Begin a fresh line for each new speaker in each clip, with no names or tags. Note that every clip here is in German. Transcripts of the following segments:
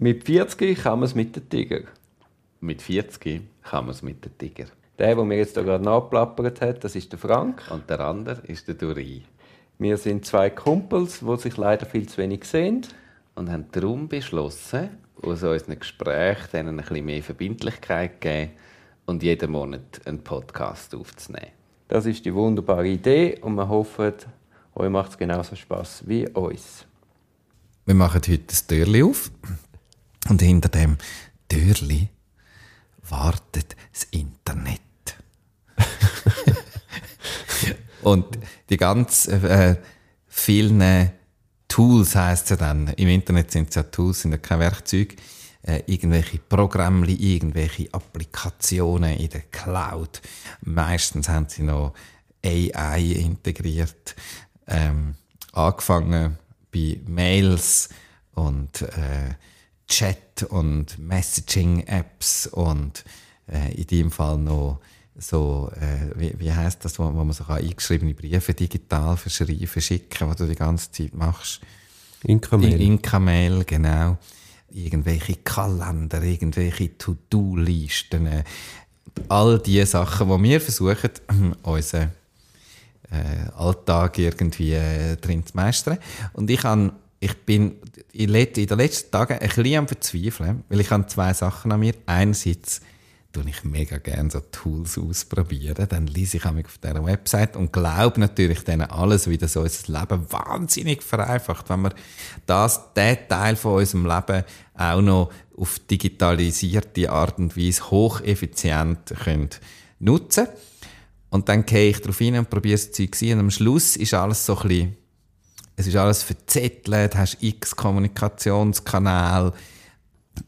Mit 40 kann man es mit den Tiger.
Mit 40 kann man es mit den Tiger.
Der, der mir jetzt da gerade nachplappert hat, das ist der Frank.
Und der andere ist der Duri.
Wir sind zwei Kumpels, die sich leider viel zu wenig sehen.
Und haben darum beschlossen, aus unseren Gesprächen denen ein bisschen mehr Verbindlichkeit zu geben und jeden Monat einen Podcast aufzunehmen.
Das ist die wunderbare Idee und wir hoffen, euch macht es genauso Spaß wie uns.
Wir machen heute das Türli auf und hinter dem Türli wartet das Internet. und die ganz äh, vielen Tools heißt es ja dann. Im Internet sind es ja Tools, sind ja keine Werkzeuge. Äh, irgendwelche Programme, irgendwelche Applikationen in der Cloud. Meistens haben sie noch AI integriert. Ähm, angefangen bei Mails und äh, Chat und Messaging-Apps und äh, in dem Fall noch so, äh, wie, wie heißt das, wo, wo man so eingeschriebene Briefe digital verschicken, verschicken, was du die ganze Zeit machst?
Inka-Mail.
Inka-Mail, genau. Irgendwelche Kalender, irgendwelche To-Do-Listen. Äh, all die Sachen, die wir versuchen, unseren äh, Alltag irgendwie äh, drin zu meistern. Und ich, kann, ich bin in, den letzten Tagen ein bisschen am Verzweifeln, weil ich habe zwei Sachen an mir. Einerseits tue ich mega gerne so Tools ausprobieren. Dann lese ich auf dieser Website und glaube natürlich dann alles, wie das unser Leben wahnsinnig vereinfacht, wenn wir das, der Teil von unserem Leben auch noch auf digitalisierte Art und Weise hocheffizient können nutzen Und dann gehe ich darauf hin und probiere das Zeug und am Schluss ist alles so ein bisschen, es ist alles verzettelt, hast x Kommunikationskanäle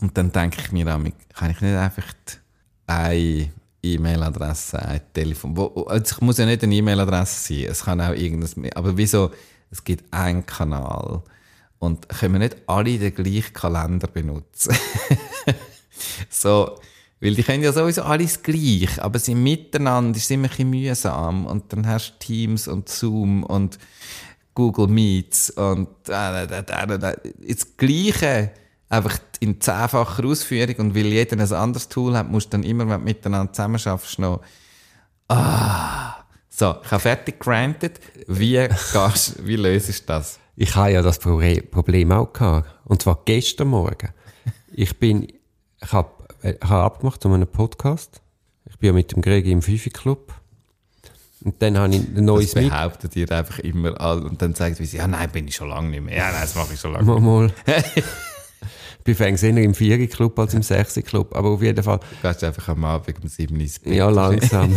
und dann denke ich mir, kann ich nicht einfach eine E-Mail-Adresse, ein Telefon. Wo, also es muss ja nicht eine E-Mail-Adresse sein, es kann auch irgendwas, aber wieso, es gibt einen Kanal und können wir nicht alle den gleichen Kalender benutzen? so, weil die können ja sowieso alles gleich, aber sie miteinander ist immer ein bisschen mühsam und dann hast du Teams und Zoom und Google Meets und äh, äh, äh, äh, das Gleiche einfach in zehnfacher Ausführung und weil jeder ein anderes Tool hat, musst du dann immer, wenn du miteinander zusammen schaffst, noch ah. So, ich habe fertig granted. Wie, gehst, wie löst du das?
Ich habe ja das Problem auch gehabt. Und zwar gestern Morgen. Ich bin, ich habe, ich habe abgemacht zu einem Podcast. Ich bin ja mit dem Greg im Fifi Club. Und dann habe ich ein neues
Das behauptet ihr einfach immer all und dann sagt sie, ja nein, bin ich schon lange nicht mehr. Ja, nein, das mache ich schon lange
nicht mehr. Mal, mal. bin eher im 4 Club als im 6 Club, aber auf jeden Fall.
Du gehst einfach am Abend um 7 ins
Bett. Ja, langsam.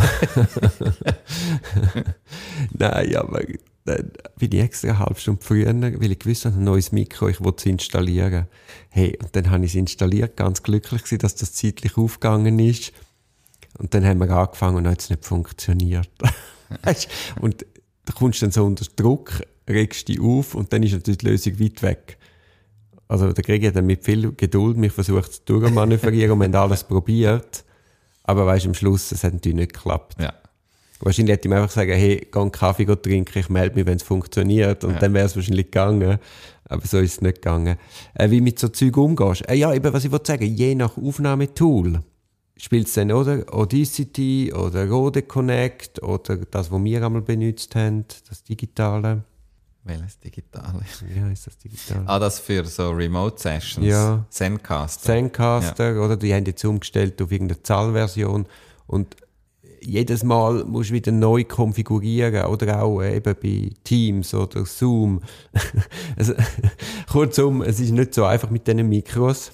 Nein, aber dann bin ich extra eine halbe Stunde früher, weil ich gewusst habe, ein neues Mikro, ich wollte es installieren. Hey, und dann habe ich es installiert, ganz glücklich gewesen, dass das zeitlich aufgegangen ist. Und dann haben wir angefangen und dann hat es nicht funktioniert. und da kommst du dann so unter Druck, regst dich auf und dann ist natürlich die Lösung weit weg. Also der Krieg hat dann mit viel Geduld mich versucht zu durchmanövrieren und wir haben alles probiert. Aber weißt, am Schluss, es hat natürlich nicht geklappt.
Ja.
Wahrscheinlich hätte ich mir einfach sagen, hey, geh einen Kaffee trinken, ich melde mich, wenn es funktioniert. Und ja. dann wäre es wahrscheinlich gegangen. Aber so ist es nicht gegangen. Äh, wie mit so Zeug umgehst. Äh, ja, eben, was ich wollte sagen, je nach Aufnahmetool spielt es dann, oder? Audacity oder Rode Connect oder das, was wir einmal benutzt haben, das Digitale.
Welches digitale?
Ja, ist das digital?
Ah, das für so Remote Sessions?
Ja.
Zencaster?
Zencaster, ja. oder? Die haben jetzt umgestellt auf irgendeine Zahlversion und jedes Mal musst du wieder neu konfigurieren oder auch eben bei Teams oder Zoom. also, kurzum, es ist nicht so einfach mit diesen Mikros.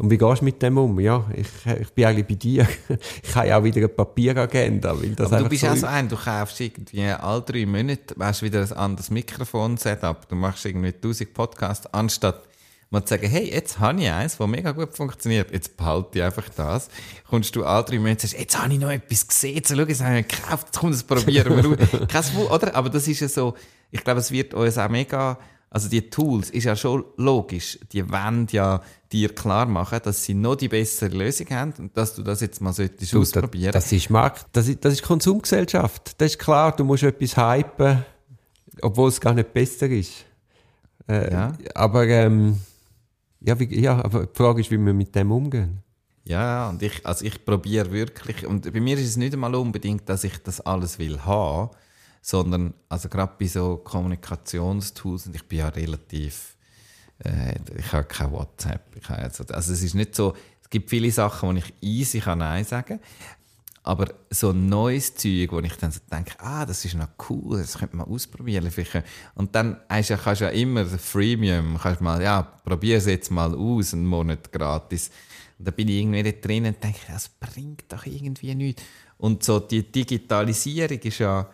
Und wie gehst du mit dem um? Ja, ich, ich bin eigentlich bei dir. Ich habe ja auch wieder eine Papieragenda. Weil das
Aber du bist so auch so ein, du kaufst irgendwie alle drei Monate hast wieder ein anderes Mikrofon-Setup. Du machst irgendwie 1000 Podcasts, anstatt mal zu sagen, hey, jetzt habe ich eins, das mega gut funktioniert, jetzt behalte ich einfach das. Kommst du alle drei Monate und sagst, jetzt habe ich noch etwas gesehen, jetzt schau, jetzt habe ich gekauft, jetzt kommt das probieren wir Kein oder? Aber das ist ja so, ich glaube, es wird uns auch mega also die Tools ist ja schon logisch. Die wollen ja dir klar machen, dass sie noch die bessere Lösung haben und dass du das jetzt mal solltest du, ausprobieren.
Das, das ist Markt, das ist, das ist Konsumgesellschaft. Das ist klar, du musst etwas hypen, obwohl es gar nicht besser ist. Äh, ja. Aber ähm, Ja, wie, ja, aber die Frage ist, wie wir mit dem umgehen.
Ja, und ich, also ich probiere wirklich, und bei mir ist es nicht einmal unbedingt, dass ich das alles will haben, sondern, also gerade bei so Kommunikationstools, und ich bin ja relativ, äh, ich habe kein WhatsApp, ich habe also, also es ist nicht so, es gibt viele Sachen, wo ich easy kann Nein sagen aber so neues Zeug, wo ich dann so denke, ah, das ist noch cool, das könnte man ausprobieren. Vielleicht. Und dann hast kannst du ja immer Freemium, kannst mal, ja, probier es jetzt mal aus, einen Monat gratis. Und da bin ich irgendwie nicht drin und denke, das bringt doch irgendwie nichts. Und so die Digitalisierung ist ja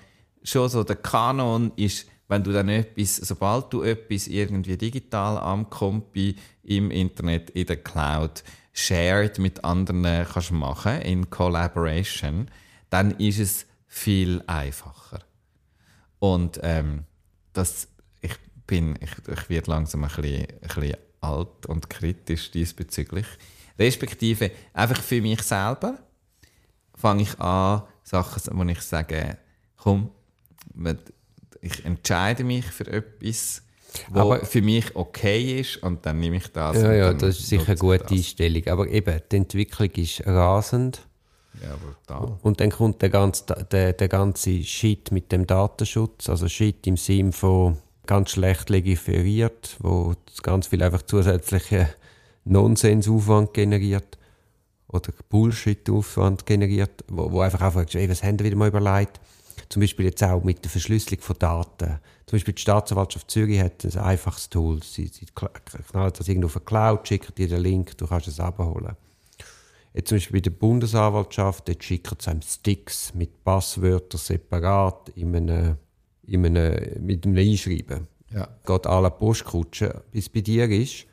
schon so, der Kanon ist, wenn du dann etwas, sobald du etwas irgendwie digital am Kompi im Internet, in der Cloud, shared mit anderen kannst machen, in Collaboration, dann ist es viel einfacher. Und ähm, das, ich bin, ich, ich werde langsam ein bisschen, ein bisschen alt und kritisch diesbezüglich. Respektive, einfach für mich selber fange ich an, Sachen, wo ich sage, komm, ich entscheide mich für etwas, was aber für mich okay ist und dann nehme ich das.
Ja, ja, das ist sicher eine gute das. Einstellung. Aber eben, die Entwicklung ist rasend.
Ja, brutal.
Und dann kommt der ganze, der, der ganze Shit mit dem Datenschutz, also Shit im Sinne von ganz schlecht legiferiert, wo ganz viel einfach zusätzliche Nonsensaufwand generiert oder Bullshit-Aufwand generiert, wo, wo einfach einfach ey, was haben wir wieder mal überlegt? Zum Beispiel jetzt auch mit der Verschlüsselung von Daten. Zum Beispiel die Staatsanwaltschaft Zürich hat ein einfaches Tool. Sie, sie knallen das irgendwo auf eine Cloud, schicken dir den Link, du kannst es abholen. Jetzt zum Beispiel bei der Bundesanwaltschaft, dort schicken sie einem Sticks mit Passwörtern separat in einem, in einem, mit einem Einschreiben. Ja. Geht alle Postkutsche, bis es bei dir ist.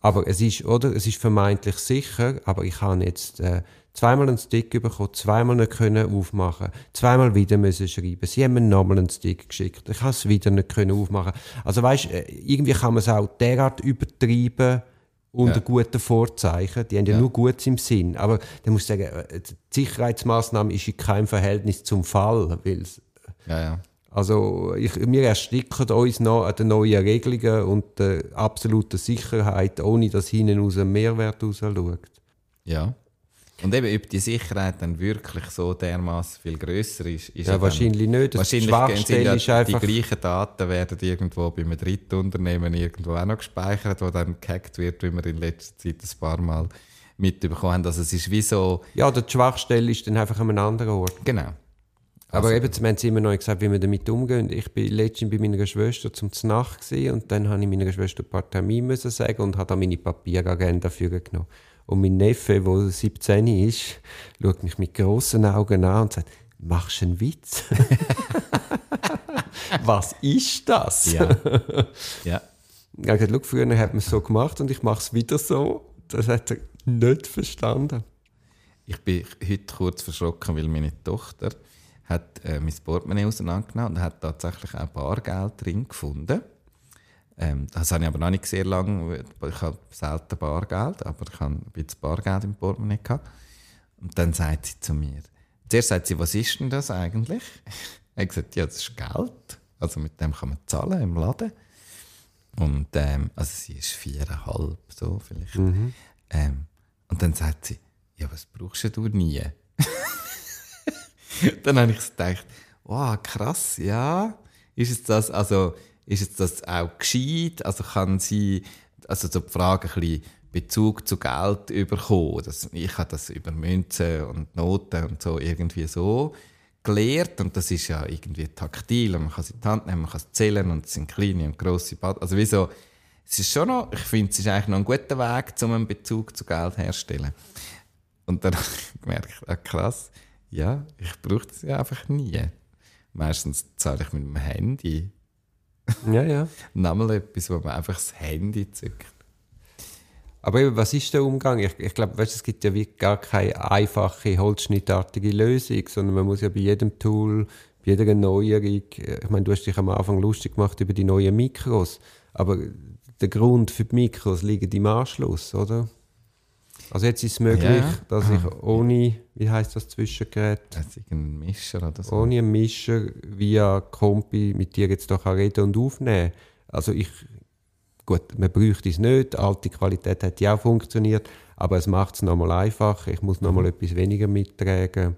Aber es ist, oder? Es ist vermeintlich sicher, aber ich habe jetzt äh, zweimal einen Stick bekommen, zweimal nicht können aufmachen, zweimal wieder müssen schreiben. Sie haben mir nochmal einen Stick geschickt. Ich habe es wieder nicht können aufmachen. Also weißt, äh, irgendwie kann man es auch derart übertreiben unter ja. guten Vorzeichen. Die haben ja, ja nur Gutes im Sinn. Aber da muss ich sagen, äh, die Sicherheitsmaßnahme ist in keinem Verhältnis zum Fall, weil
ja, ja.
Also ich, wir ersticken uns noch an den neuen Regelungen und der absoluten Sicherheit, ohne dass hinten aus einem Mehrwert raus schaut.
Ja. Und eben, ob die Sicherheit dann wirklich so dermaßen viel grösser ist, ist
ja, wahrscheinlich nicht.
Das wahrscheinlich ja, ist einfach die gleichen Daten werden irgendwo bei einem dritten Unternehmen irgendwo auch noch gespeichert, wo dann gehackt wird, wie wir in letzter Zeit ein paar Mal mitbekommen haben. Also es ist wie so...
Ja, die Schwachstelle ist dann einfach an einem anderen Ort.
Genau.
Aber also, eben, wir haben immer noch gesagt, wie wir damit umgehen. Ich bin letztens bei meiner Schwester zum Znacht und dann habe ich meiner Schwester ein paar Termine sagen und habe dann meine Papieragenda für genommen. Und mein Neffe, der 17 ist, schaut mich mit grossen Augen an und sagt, machst du einen Witz? Was ist das?
Ja. ja.
Ich habe gesagt, früher hat man es so gemacht und ich mache es wieder so. Das hat er nicht verstanden.
Ich bin heute kurz verschrocken, weil meine Tochter hat äh, mein Portemonnaie auseinandergenommen und hat tatsächlich auch Bargeld drin gefunden. Ähm, das habe ich aber noch nicht sehr lange. Ich habe selten Bargeld, aber ich habe ein bisschen Bargeld im Portemonnaie gehabt. Und dann sagt sie zu mir, zuerst sagt sie, was ist denn das eigentlich? Ich habe gesagt, ja, das ist Geld. Also mit dem kann man zahlen im Laden. Und ähm, also sie ist viereinhalb, so vielleicht. Mhm. Ähm, und dann sagt sie, ja, was brauchst du nie? dann habe ich gedacht, wow, krass, ja. Ist es das, also ist jetzt das auch gescheit? Also kann sie, also so die Frage ein bisschen Bezug zu Geld bekommen. Das, ich habe das über Münzen und Noten und so irgendwie so gelehrt und das ist ja irgendwie taktil und man kann sie in die Hand nehmen, man kann es zählen und es sind kleine und grosse Bad. Also wieso, es ist schon noch, ich finde, es ist eigentlich noch ein guter Weg, um einen Bezug zu Geld herzustellen. Und dann habe ich gemerkt, ah, krass, ja, ich brauche das ja einfach nie. Meistens zahle ich mit dem Handy
ja, ja.
Nochmal etwas, wo man einfach das Handy zückt.
Aber eben, was ist der Umgang? Ich, ich glaube, es gibt ja wie gar keine einfache, holzschnittartige Lösung, sondern man muss ja bei jedem Tool, bei jeder Neuerung, ich meine, du hast dich am Anfang lustig gemacht über die neuen Mikros, aber der Grund für die Mikros liegt im Anschluss, oder? Also jetzt ist es möglich, ja. dass ich ohne, wie heißt das Zwischengerät?
Das ist ein Mischer oder so.
Ohne einen Mischer via Kompi mit dir jetzt doch reden und aufnehmen. Also ich gut, man bräuchte es nicht, alte Qualität hat ja auch funktioniert, aber es macht es nochmal einfacher, ich muss nochmal etwas weniger mittragen.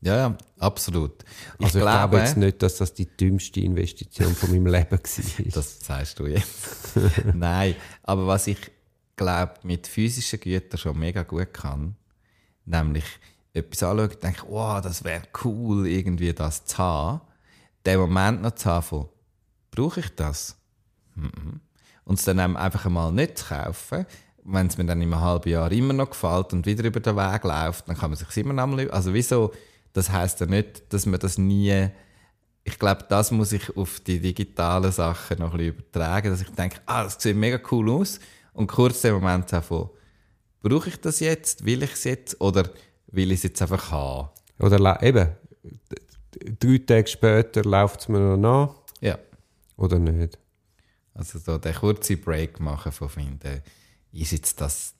Ja, ja, absolut.
Ich, also ich glaube, glaube jetzt nicht, dass das die dümmste Investition von meinem Leben war.
Das sagst du jetzt. Nein, aber was ich glaube, mit physischen Gütern schon mega gut kann, nämlich etwas anschauen und denke, wow, das wäre cool, irgendwie das zu haben, den Moment noch zu haben von, brauche ich das? Mhm. Und es dann einfach einmal nicht zu kaufen, wenn es mir dann in einem halben Jahr immer noch gefällt und wieder über den Weg läuft, dann kann man sich immer noch mal, also wieso, das heißt ja nicht, dass man das nie, ich glaube, das muss ich auf die digitalen Sachen noch ein bisschen übertragen, dass ich denke, ah, das sieht mega cool aus und kurz den Moment von, brauche ich das jetzt, will ich es jetzt oder will ich es jetzt einfach haben?
Oder eben, drei Tage später läuft es mir noch nach.
Ja.
Oder nicht?
Also so den kurzen Break machen von finden, ist jetzt das,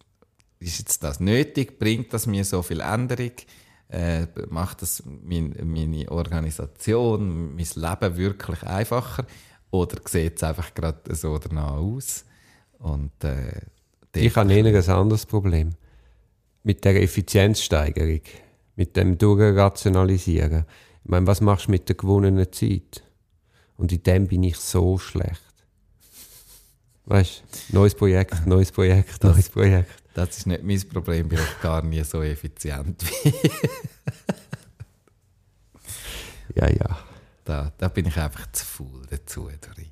ist jetzt das nötig? Bringt das mir so viel Änderung? Äh, macht das mein, meine Organisation, mein Leben wirklich einfacher? Oder sieht es einfach gerade so danach aus? Und, äh,
ich habe eher ein anderes Problem. Mit der Effizienzsteigerung, mit dem Durchrationalisieren. Ich meine, was machst du mit der gewonnenen Zeit? Und in dem bin ich so schlecht. Weißt du, neues Projekt, neues Projekt, neues Projekt.
Das ist nicht mein Problem, bin ich gar nie so effizient wie.
ja, ja.
Da, da bin ich einfach zu faul dazu, Dori.